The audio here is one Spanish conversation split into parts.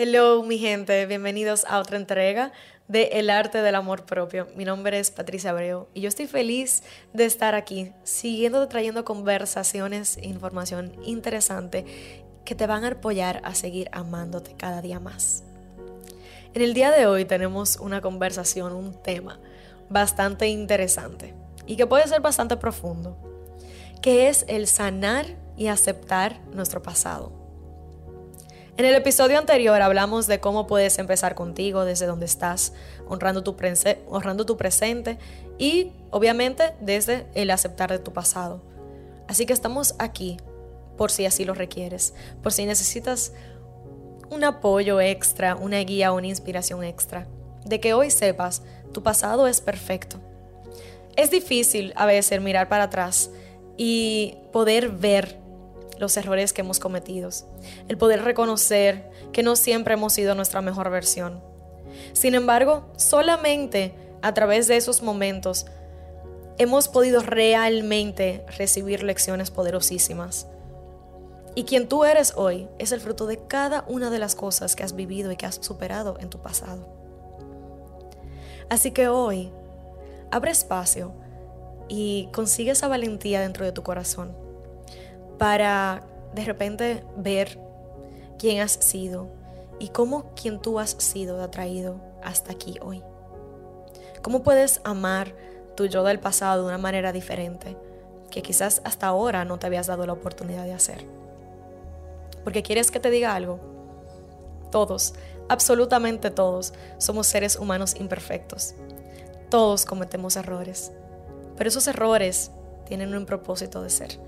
Hello mi gente, bienvenidos a otra entrega de El arte del amor propio. Mi nombre es Patricia Abreu y yo estoy feliz de estar aquí, siguiendo trayendo conversaciones e información interesante que te van a apoyar a seguir amándote cada día más. En el día de hoy tenemos una conversación, un tema bastante interesante y que puede ser bastante profundo, que es el sanar y aceptar nuestro pasado. En el episodio anterior hablamos de cómo puedes empezar contigo desde donde estás, honrando tu, presente y obviamente desde el aceptar de tu pasado. Así que estamos aquí por si así lo requieres, por si necesitas un apoyo extra, una guía una inspiración extra, de que hoy sepas, tu pasado es perfecto. Es difícil a veces mirar para atrás y poder ver los errores que hemos cometido, el poder reconocer que no siempre hemos sido nuestra mejor versión. Sin embargo, solamente a través de esos momentos hemos podido realmente recibir lecciones poderosísimas. Y quien tú eres hoy es el fruto de cada una de las cosas que has vivido y que has superado en tu pasado. Así que hoy, abre espacio y consigue esa valentía dentro de tu corazón para de repente ver quién has sido y cómo quien tú has sido te ha traído hasta aquí hoy. ¿Cómo puedes amar tu yo del pasado de una manera diferente que quizás hasta ahora no te habías dado la oportunidad de hacer? Porque quieres que te diga algo. Todos, absolutamente todos, somos seres humanos imperfectos. Todos cometemos errores. Pero esos errores tienen un propósito de ser.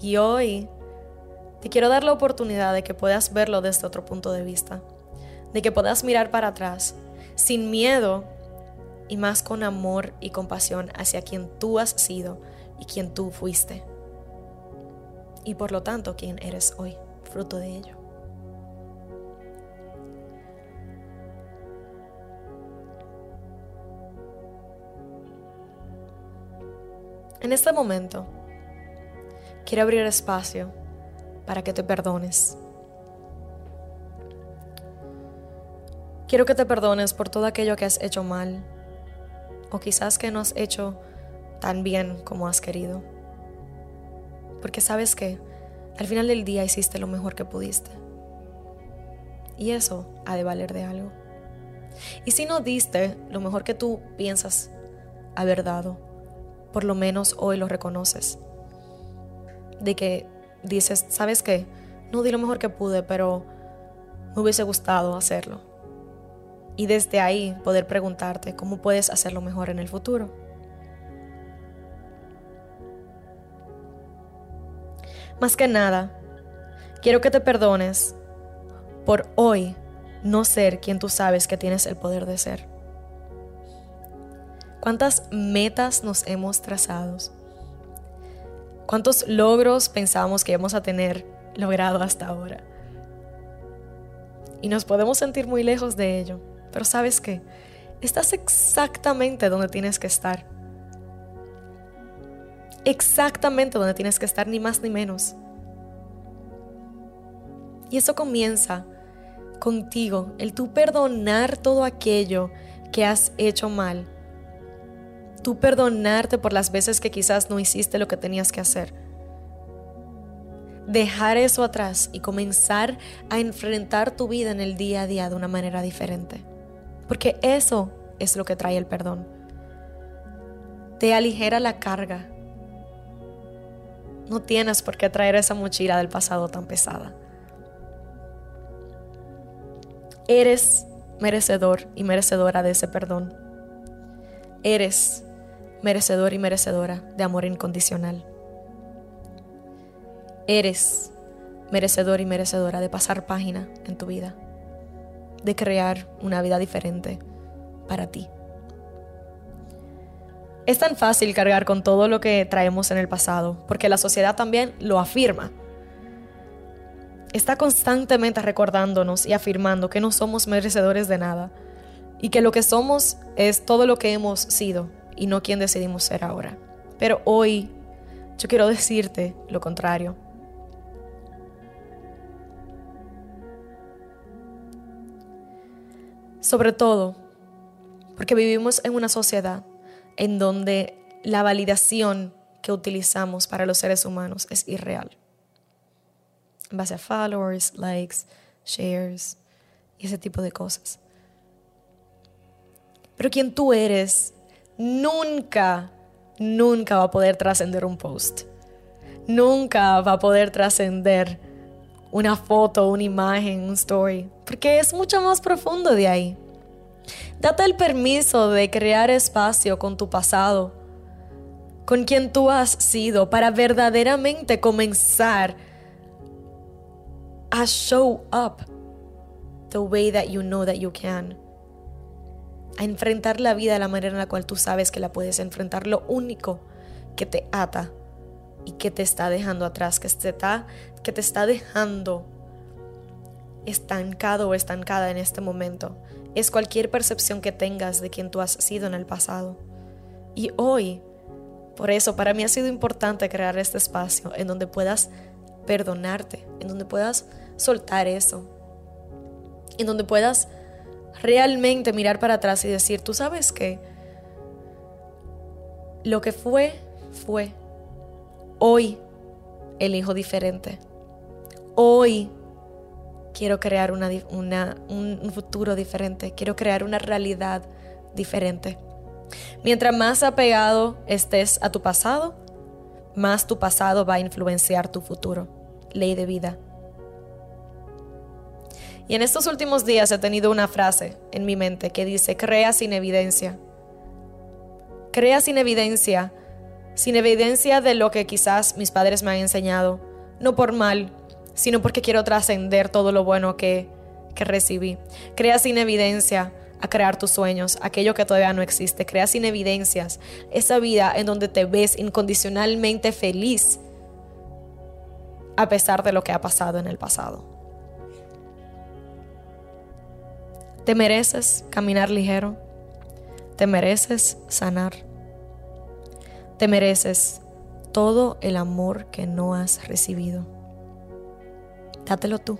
Y hoy te quiero dar la oportunidad de que puedas verlo desde otro punto de vista, de que puedas mirar para atrás sin miedo y más con amor y compasión hacia quien tú has sido y quien tú fuiste. Y por lo tanto, quien eres hoy, fruto de ello. En este momento, quiero abrir espacio para que te perdones. Quiero que te perdones por todo aquello que has hecho mal o quizás que no has hecho tan bien como has querido. Porque sabes que al final del día hiciste lo mejor que pudiste. Y eso ha de valer de algo. Y si no diste lo mejor que tú piensas haber dado, por lo menos hoy lo reconoces de que dices, ¿sabes qué? No di lo mejor que pude, pero me hubiese gustado hacerlo. Y desde ahí poder preguntarte cómo puedes hacerlo mejor en el futuro. Más que nada, quiero que te perdones por hoy no ser quien tú sabes que tienes el poder de ser. ¿Cuántas metas nos hemos trazado? ¿Cuántos logros pensábamos que íbamos a tener logrado hasta ahora? Y nos podemos sentir muy lejos de ello, pero sabes qué, estás exactamente donde tienes que estar. Exactamente donde tienes que estar, ni más ni menos. Y eso comienza contigo, el tú perdonar todo aquello que has hecho mal tú perdonarte por las veces que quizás no hiciste lo que tenías que hacer. Dejar eso atrás y comenzar a enfrentar tu vida en el día a día de una manera diferente. Porque eso es lo que trae el perdón. Te aligera la carga. No tienes por qué traer esa mochila del pasado tan pesada. Eres merecedor y merecedora de ese perdón. Eres merecedor y merecedora de amor incondicional. Eres merecedor y merecedora de pasar página en tu vida, de crear una vida diferente para ti. Es tan fácil cargar con todo lo que traemos en el pasado, porque la sociedad también lo afirma. Está constantemente recordándonos y afirmando que no somos merecedores de nada y que lo que somos es todo lo que hemos sido y no quien decidimos ser ahora. Pero hoy yo quiero decirte lo contrario. Sobre todo porque vivimos en una sociedad en donde la validación que utilizamos para los seres humanos es irreal. En base a followers, likes, shares y ese tipo de cosas. Pero quien tú eres nunca, nunca va a poder trascender un post. Nunca va a poder trascender una foto, una imagen, un story. Porque es mucho más profundo de ahí. Date el permiso de crear espacio con tu pasado, con quien tú has sido, para verdaderamente comenzar a show up the way that you know that you can. A enfrentar la vida de la manera en la cual tú sabes que la puedes enfrentar. Lo único que te ata y que te está dejando atrás, que te está, que te está dejando estancado o estancada en este momento es cualquier percepción que tengas de quien tú has sido en el pasado. Y hoy, por eso, para mí ha sido importante crear este espacio en donde puedas perdonarte, en donde puedas soltar eso, en donde puedas realmente mirar para atrás y decir, tú sabes que lo que fue, fue. Hoy elijo diferente. Hoy quiero crear un futuro diferente, quiero crear una realidad diferente. Mientras más apegado estés a tu pasado, más tu pasado va a influenciar tu futuro. Ley de vida. Y en estos últimos días he tenido una frase en mi mente que dice, crea sin evidencia. Crea sin evidencia, sin evidencia de lo que quizás mis padres me han enseñado, no por mal, sino porque quiero trascender todo lo bueno que, que recibí. Crea sin evidencia a crear tus sueños, aquello que todavía no existe. Crea sin evidencias esa vida en donde te ves incondicionalmente feliz a pesar de lo que ha pasado en el pasado. Te mereces caminar ligero. Te mereces sanar. Te mereces todo el amor que no has recibido. Dátelo tú.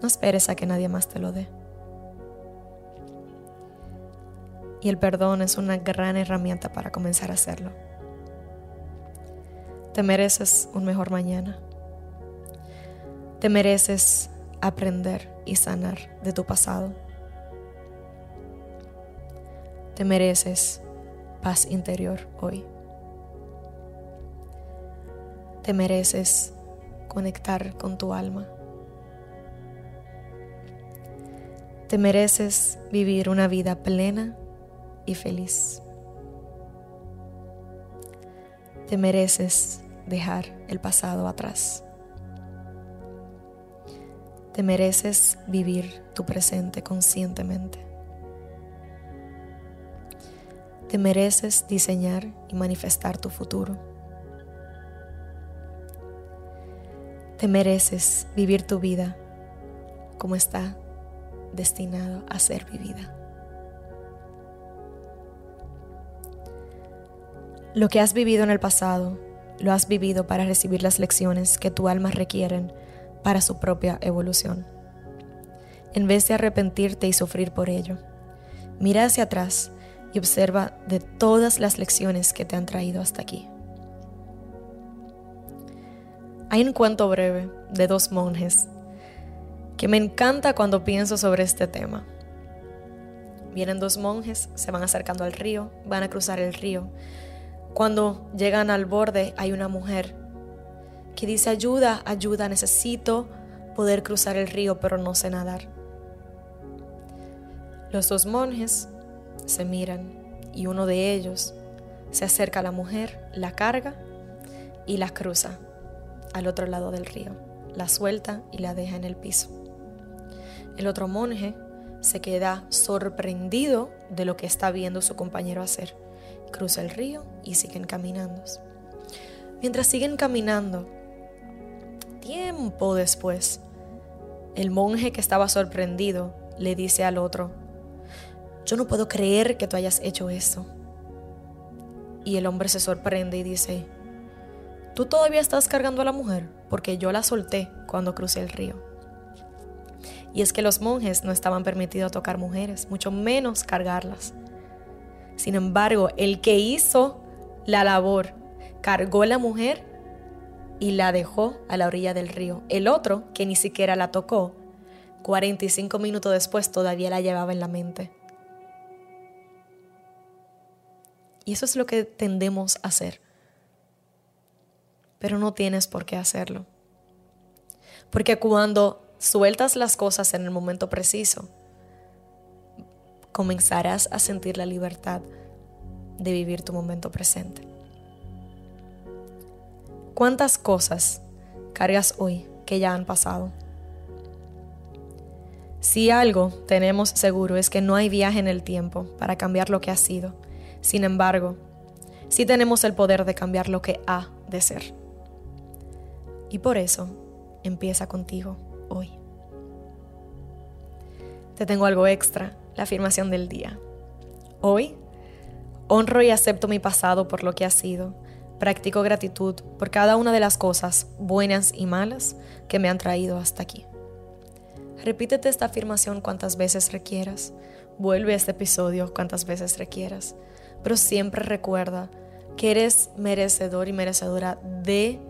No esperes a que nadie más te lo dé. Y el perdón es una gran herramienta para comenzar a hacerlo. Te mereces un mejor mañana. Te mereces aprender y sanar de tu pasado. Te mereces paz interior hoy. Te mereces conectar con tu alma. Te mereces vivir una vida plena y feliz. Te mereces dejar el pasado atrás. Te mereces vivir tu presente conscientemente. Te mereces diseñar y manifestar tu futuro. Te mereces vivir tu vida como está destinado a ser vivida. Lo que has vivido en el pasado, lo has vivido para recibir las lecciones que tu alma requieren para su propia evolución. En vez de arrepentirte y sufrir por ello, mira hacia atrás y observa de todas las lecciones que te han traído hasta aquí. Hay un cuento breve de dos monjes que me encanta cuando pienso sobre este tema. Vienen dos monjes, se van acercando al río, van a cruzar el río. Cuando llegan al borde hay una mujer que dice, ayuda, ayuda, necesito poder cruzar el río, pero no sé nadar. Los dos monjes se miran y uno de ellos se acerca a la mujer, la carga y la cruza al otro lado del río, la suelta y la deja en el piso. El otro monje se queda sorprendido de lo que está viendo su compañero hacer cruza el río y siguen caminando. Mientras siguen caminando, tiempo después, el monje que estaba sorprendido le dice al otro, yo no puedo creer que tú hayas hecho eso. Y el hombre se sorprende y dice, tú todavía estás cargando a la mujer porque yo la solté cuando crucé el río. Y es que los monjes no estaban permitidos tocar mujeres, mucho menos cargarlas. Sin embargo, el que hizo la labor cargó a la mujer y la dejó a la orilla del río. El otro, que ni siquiera la tocó, 45 minutos después todavía la llevaba en la mente. Y eso es lo que tendemos a hacer. Pero no tienes por qué hacerlo. Porque cuando sueltas las cosas en el momento preciso, comenzarás a sentir la libertad de vivir tu momento presente. ¿Cuántas cosas cargas hoy que ya han pasado? Si algo tenemos seguro es que no hay viaje en el tiempo para cambiar lo que ha sido. Sin embargo, sí tenemos el poder de cambiar lo que ha de ser. Y por eso empieza contigo hoy. Te tengo algo extra, la afirmación del día. Hoy honro y acepto mi pasado por lo que ha sido Practico gratitud por cada una de las cosas, buenas y malas, que me han traído hasta aquí. Repítete esta afirmación cuantas veces requieras. Vuelve a este episodio cuantas veces requieras. Pero siempre recuerda que eres merecedor y merecedora de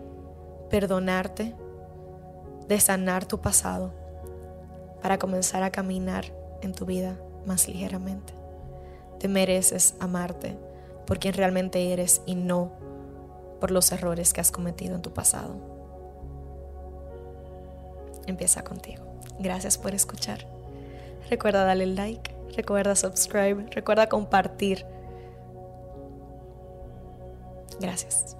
perdonarte, de sanar tu pasado, para comenzar a caminar en tu vida más ligeramente. Te mereces amarte por quien realmente eres y no por los errores que has cometido en tu pasado. Empieza contigo. Gracias por escuchar. Recuerda darle like, recuerda subscribe, recuerda compartir. Gracias.